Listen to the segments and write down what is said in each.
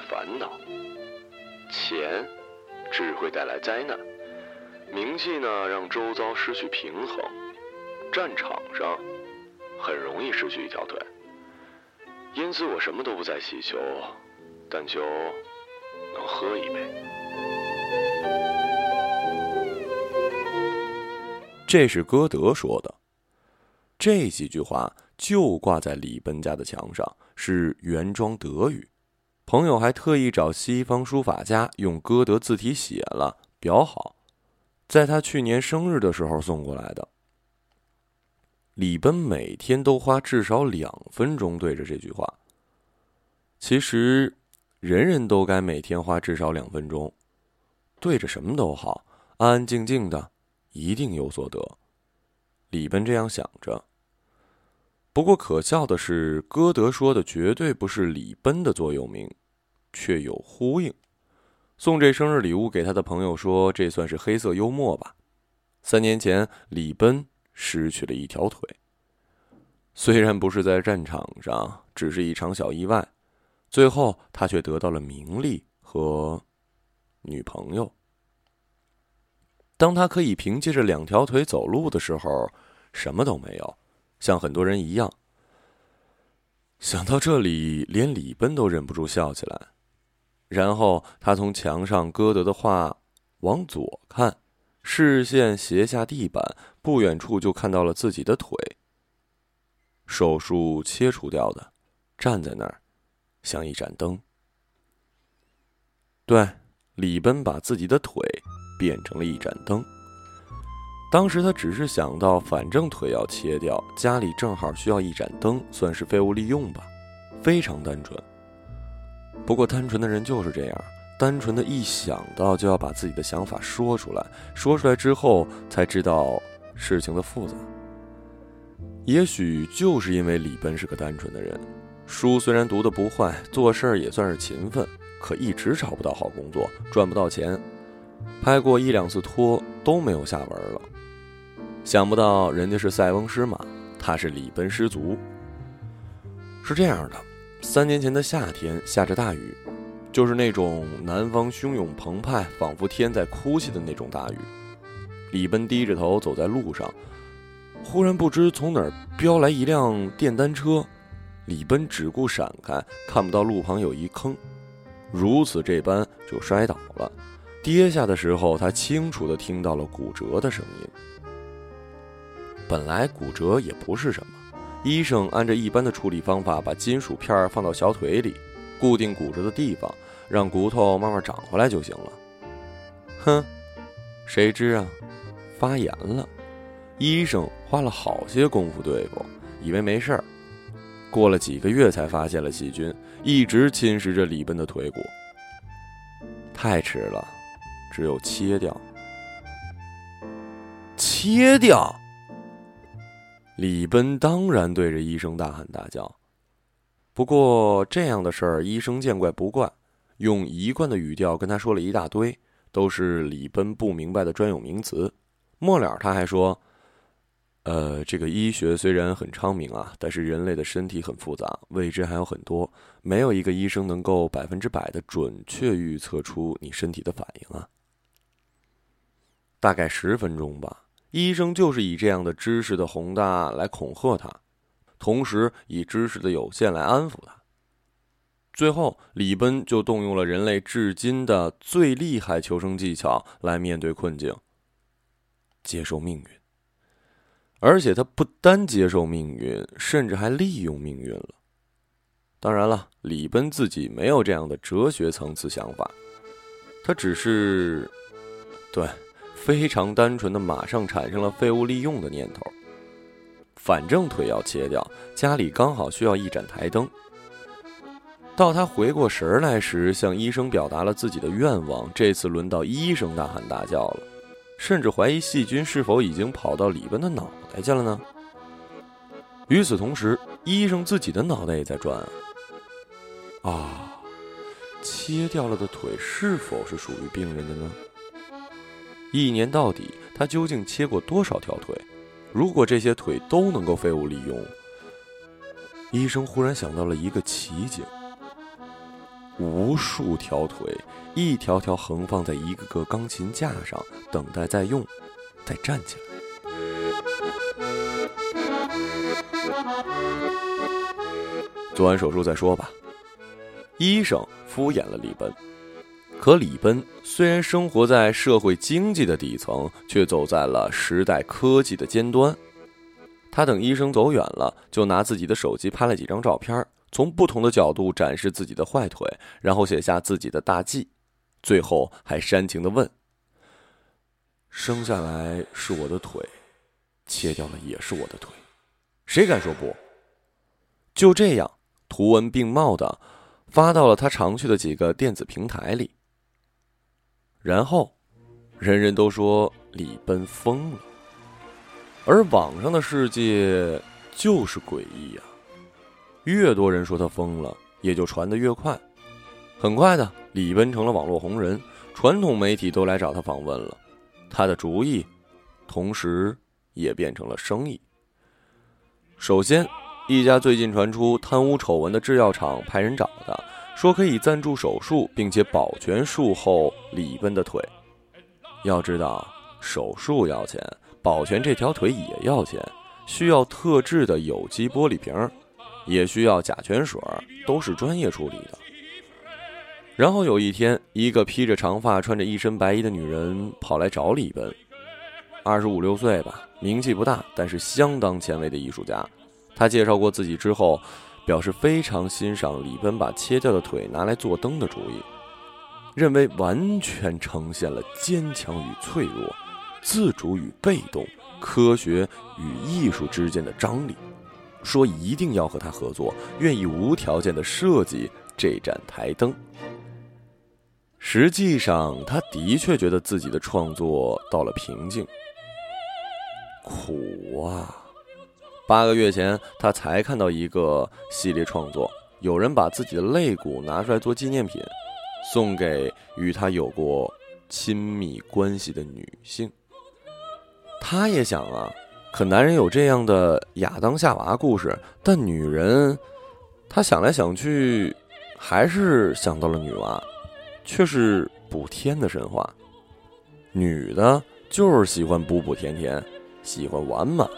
烦恼，钱只会带来灾难，名气呢让周遭失去平衡，战场上很容易失去一条腿。因此，我什么都不再祈求，但求能喝一杯。这是歌德说的，这几句话就挂在李奔家的墙上，是原装德语。朋友还特意找西方书法家用歌德字体写了，裱好，在他去年生日的时候送过来的。李奔每天都花至少两分钟对着这句话。其实，人人都该每天花至少两分钟，对着什么都好，安安静静的。一定有所得，李奔这样想着。不过可笑的是，歌德说的绝对不是李奔的座右铭，却有呼应。送这生日礼物给他的朋友说：“这算是黑色幽默吧？”三年前，李奔失去了一条腿，虽然不是在战场上，只是一场小意外，最后他却得到了名利和女朋友。当他可以凭借着两条腿走路的时候，什么都没有，像很多人一样。想到这里，连李奔都忍不住笑起来。然后他从墙上歌德的画往左看，视线斜下地板，不远处就看到了自己的腿。手术切除掉的，站在那儿，像一盏灯。对，李奔把自己的腿。变成了一盏灯。当时他只是想到，反正腿要切掉，家里正好需要一盏灯，算是废物利用吧，非常单纯。不过单纯的人就是这样，单纯的一想到就要把自己的想法说出来，说出来之后才知道事情的复杂。也许就是因为李奔是个单纯的人，书虽然读的不坏，做事儿也算是勤奋，可一直找不到好工作，赚不到钱。拍过一两次拖都没有下文了，想不到人家是塞翁失马，他是李奔失足。是这样的，三年前的夏天下着大雨，就是那种南方汹涌澎湃，仿佛天在哭泣的那种大雨。李奔低着头走在路上，忽然不知从哪儿飙来一辆电单车，李奔只顾闪开，看不到路旁有一坑，如此这般就摔倒了。跌下的时候，他清楚的听到了骨折的声音。本来骨折也不是什么，医生按照一般的处理方法，把金属片放到小腿里，固定骨折的地方，让骨头慢慢长回来就行了。哼，谁知啊，发炎了。医生花了好些功夫对付，以为没事儿，过了几个月才发现了细菌，一直侵蚀着李奔的腿骨。太迟了。只有切掉，切掉。李奔当然对着医生大喊大叫。不过这样的事儿，医生见怪不怪，用一贯的语调跟他说了一大堆，都是李奔不明白的专有名词。末了他还说：“呃，这个医学虽然很昌明啊，但是人类的身体很复杂，未知还有很多，没有一个医生能够百分之百的准确预测出你身体的反应啊。”大概十分钟吧，医生就是以这样的知识的宏大来恐吓他，同时以知识的有限来安抚他。最后，李奔就动用了人类至今的最厉害求生技巧来面对困境，接受命运。而且他不单接受命运，甚至还利用命运了。当然了，李奔自己没有这样的哲学层次想法，他只是，对。非常单纯的，马上产生了废物利用的念头。反正腿要切掉，家里刚好需要一盏台灯。到他回过神来时，向医生表达了自己的愿望。这次轮到医生大喊大叫了，甚至怀疑细菌是否已经跑到李奔的脑袋去了呢？与此同时，医生自己的脑袋也在转。啊，切掉了的腿是否是属于病人的呢？一年到底，他究竟切过多少条腿？如果这些腿都能够废物利用，医生忽然想到了一个奇景：无数条腿，一条条横放在一个个钢琴架上，等待再用，再站起来。做完手术再说吧。医生敷衍了李奔，可李奔虽然生活在社会经济的底层，却走在了时代科技的尖端。他等医生走远了，就拿自己的手机拍了几张照片，从不同的角度展示自己的坏腿，然后写下自己的大忌，最后还煽情的问：“生下来是我的腿，切掉了也是我的腿，谁敢说不？”就这样，图文并茂的。发到了他常去的几个电子平台里，然后，人人都说李奔疯了，而网上的世界就是诡异呀。越多人说他疯了，也就传得越快。很快的，李奔成了网络红人，传统媒体都来找他访问了。他的主意，同时也变成了生意。首先。一家最近传出贪污丑闻的制药厂派人找他，说可以赞助手术，并且保全术后李奔的腿。要知道，手术要钱，保全这条腿也要钱，需要特制的有机玻璃瓶，也需要甲醛水，都是专业处理的。然后有一天，一个披着长发、穿着一身白衣的女人跑来找李奔，二十五六岁吧，名气不大，但是相当前卫的艺术家。他介绍过自己之后，表示非常欣赏李奔把切掉的腿拿来做灯的主意，认为完全呈现了坚强与脆弱、自主与被动、科学与艺术之间的张力，说一定要和他合作，愿意无条件的设计这盏台灯。实际上，他的确觉得自己的创作到了瓶颈，苦啊！八个月前，他才看到一个系列创作，有人把自己的肋骨拿出来做纪念品，送给与他有过亲密关系的女性。他也想啊，可男人有这样的亚当夏娃故事，但女人，他想来想去，还是想到了女娲，却是补天的神话。女的就是喜欢补补甜甜，喜欢完满。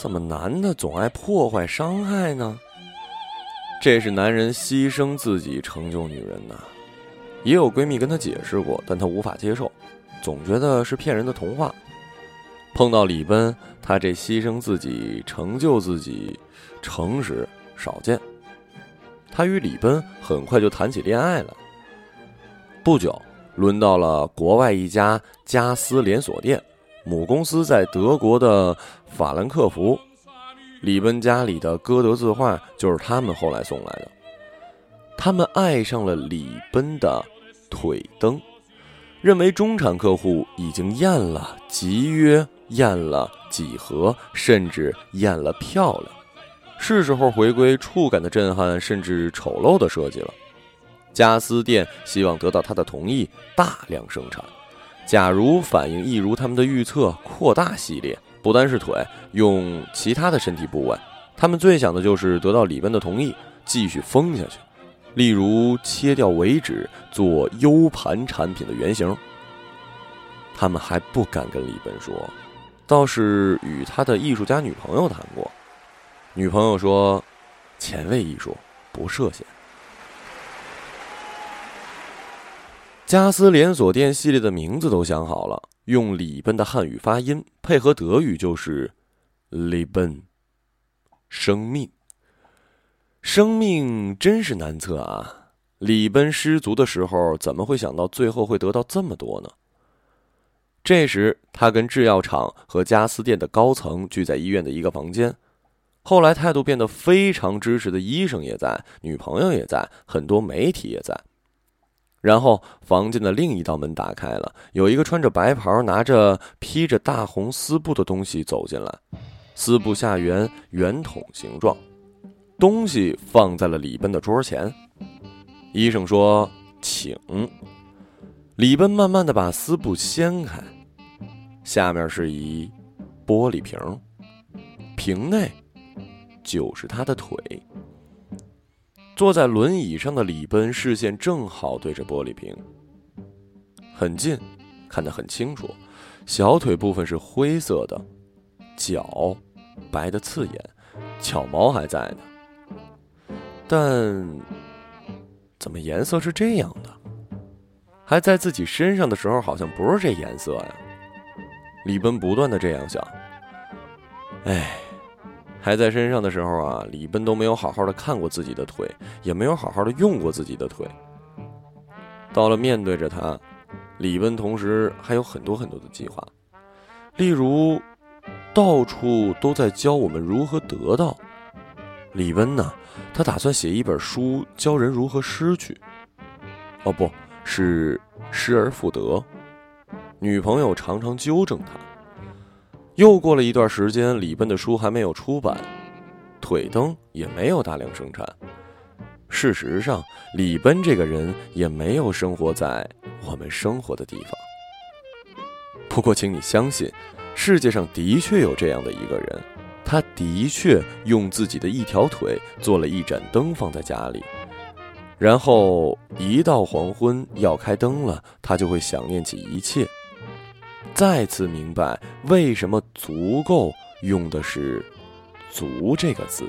怎么男的总爱破坏伤害呢？这是男人牺牲自己成就女人呐。也有闺蜜跟她解释过，但她无法接受，总觉得是骗人的童话。碰到李奔，他这牺牲自己成就自己，诚实少见。他与李奔很快就谈起恋爱了。不久，轮到了国外一家家私连锁店。母公司在德国的法兰克福，李奔家里的歌德字画就是他们后来送来的。他们爱上了李奔的腿灯，认为中产客户已经验了集约，验了几何，甚至验了漂亮，是时候回归触感的震撼，甚至丑陋的设计了。家私店希望得到他的同意，大量生产。假如反应一如他们的预测，扩大系列不单是腿，用其他的身体部位，他们最想的就是得到李奔的同意，继续疯下去。例如切掉尾指做 U 盘产品的原型。他们还不敢跟李奔说，倒是与他的艺术家女朋友谈过。女朋友说：“前卫艺术不涉险。”家私连锁店系列的名字都想好了，用李奔的汉语发音，配合德语就是李奔生命。生命真是难测啊！李奔失足的时候，怎么会想到最后会得到这么多呢？这时，他跟制药厂和家私店的高层聚在医院的一个房间。后来态度变得非常支持的医生也在，女朋友也在，很多媒体也在。然后，房间的另一道门打开了，有一个穿着白袍、拿着披着大红丝布的东西走进来。丝布下圆圆筒形状，东西放在了李奔的桌前。医生说：“请。”李奔慢慢的把丝布掀开，下面是一玻璃瓶，瓶内就是他的腿。坐在轮椅上的李奔视线正好对着玻璃瓶，很近，看得很清楚，小腿部分是灰色的，脚白的刺眼，脚毛还在呢。但怎么颜色是这样的？还在自己身上的时候，好像不是这颜色呀。李奔不断的这样想。哎，还在身上的时候啊，李奔都没有好好的看过自己的腿，也没有好好的用过自己的腿。到了面对着他，李奔同时还有很多很多的计划，例如，到处都在教我们如何得到。李奔呢，他打算写一本书，教人如何失去。哦，不是失而复得。女朋友常常纠正他。又过了一段时间，李奔的书还没有出版，腿灯也没有大量生产。事实上，李奔这个人也没有生活在我们生活的地方。不过，请你相信，世界上的确有这样的一个人，他的确用自己的一条腿做了一盏灯放在家里，然后一到黄昏要开灯了，他就会想念起一切。再次明白为什么“足够”用的是“足”这个字。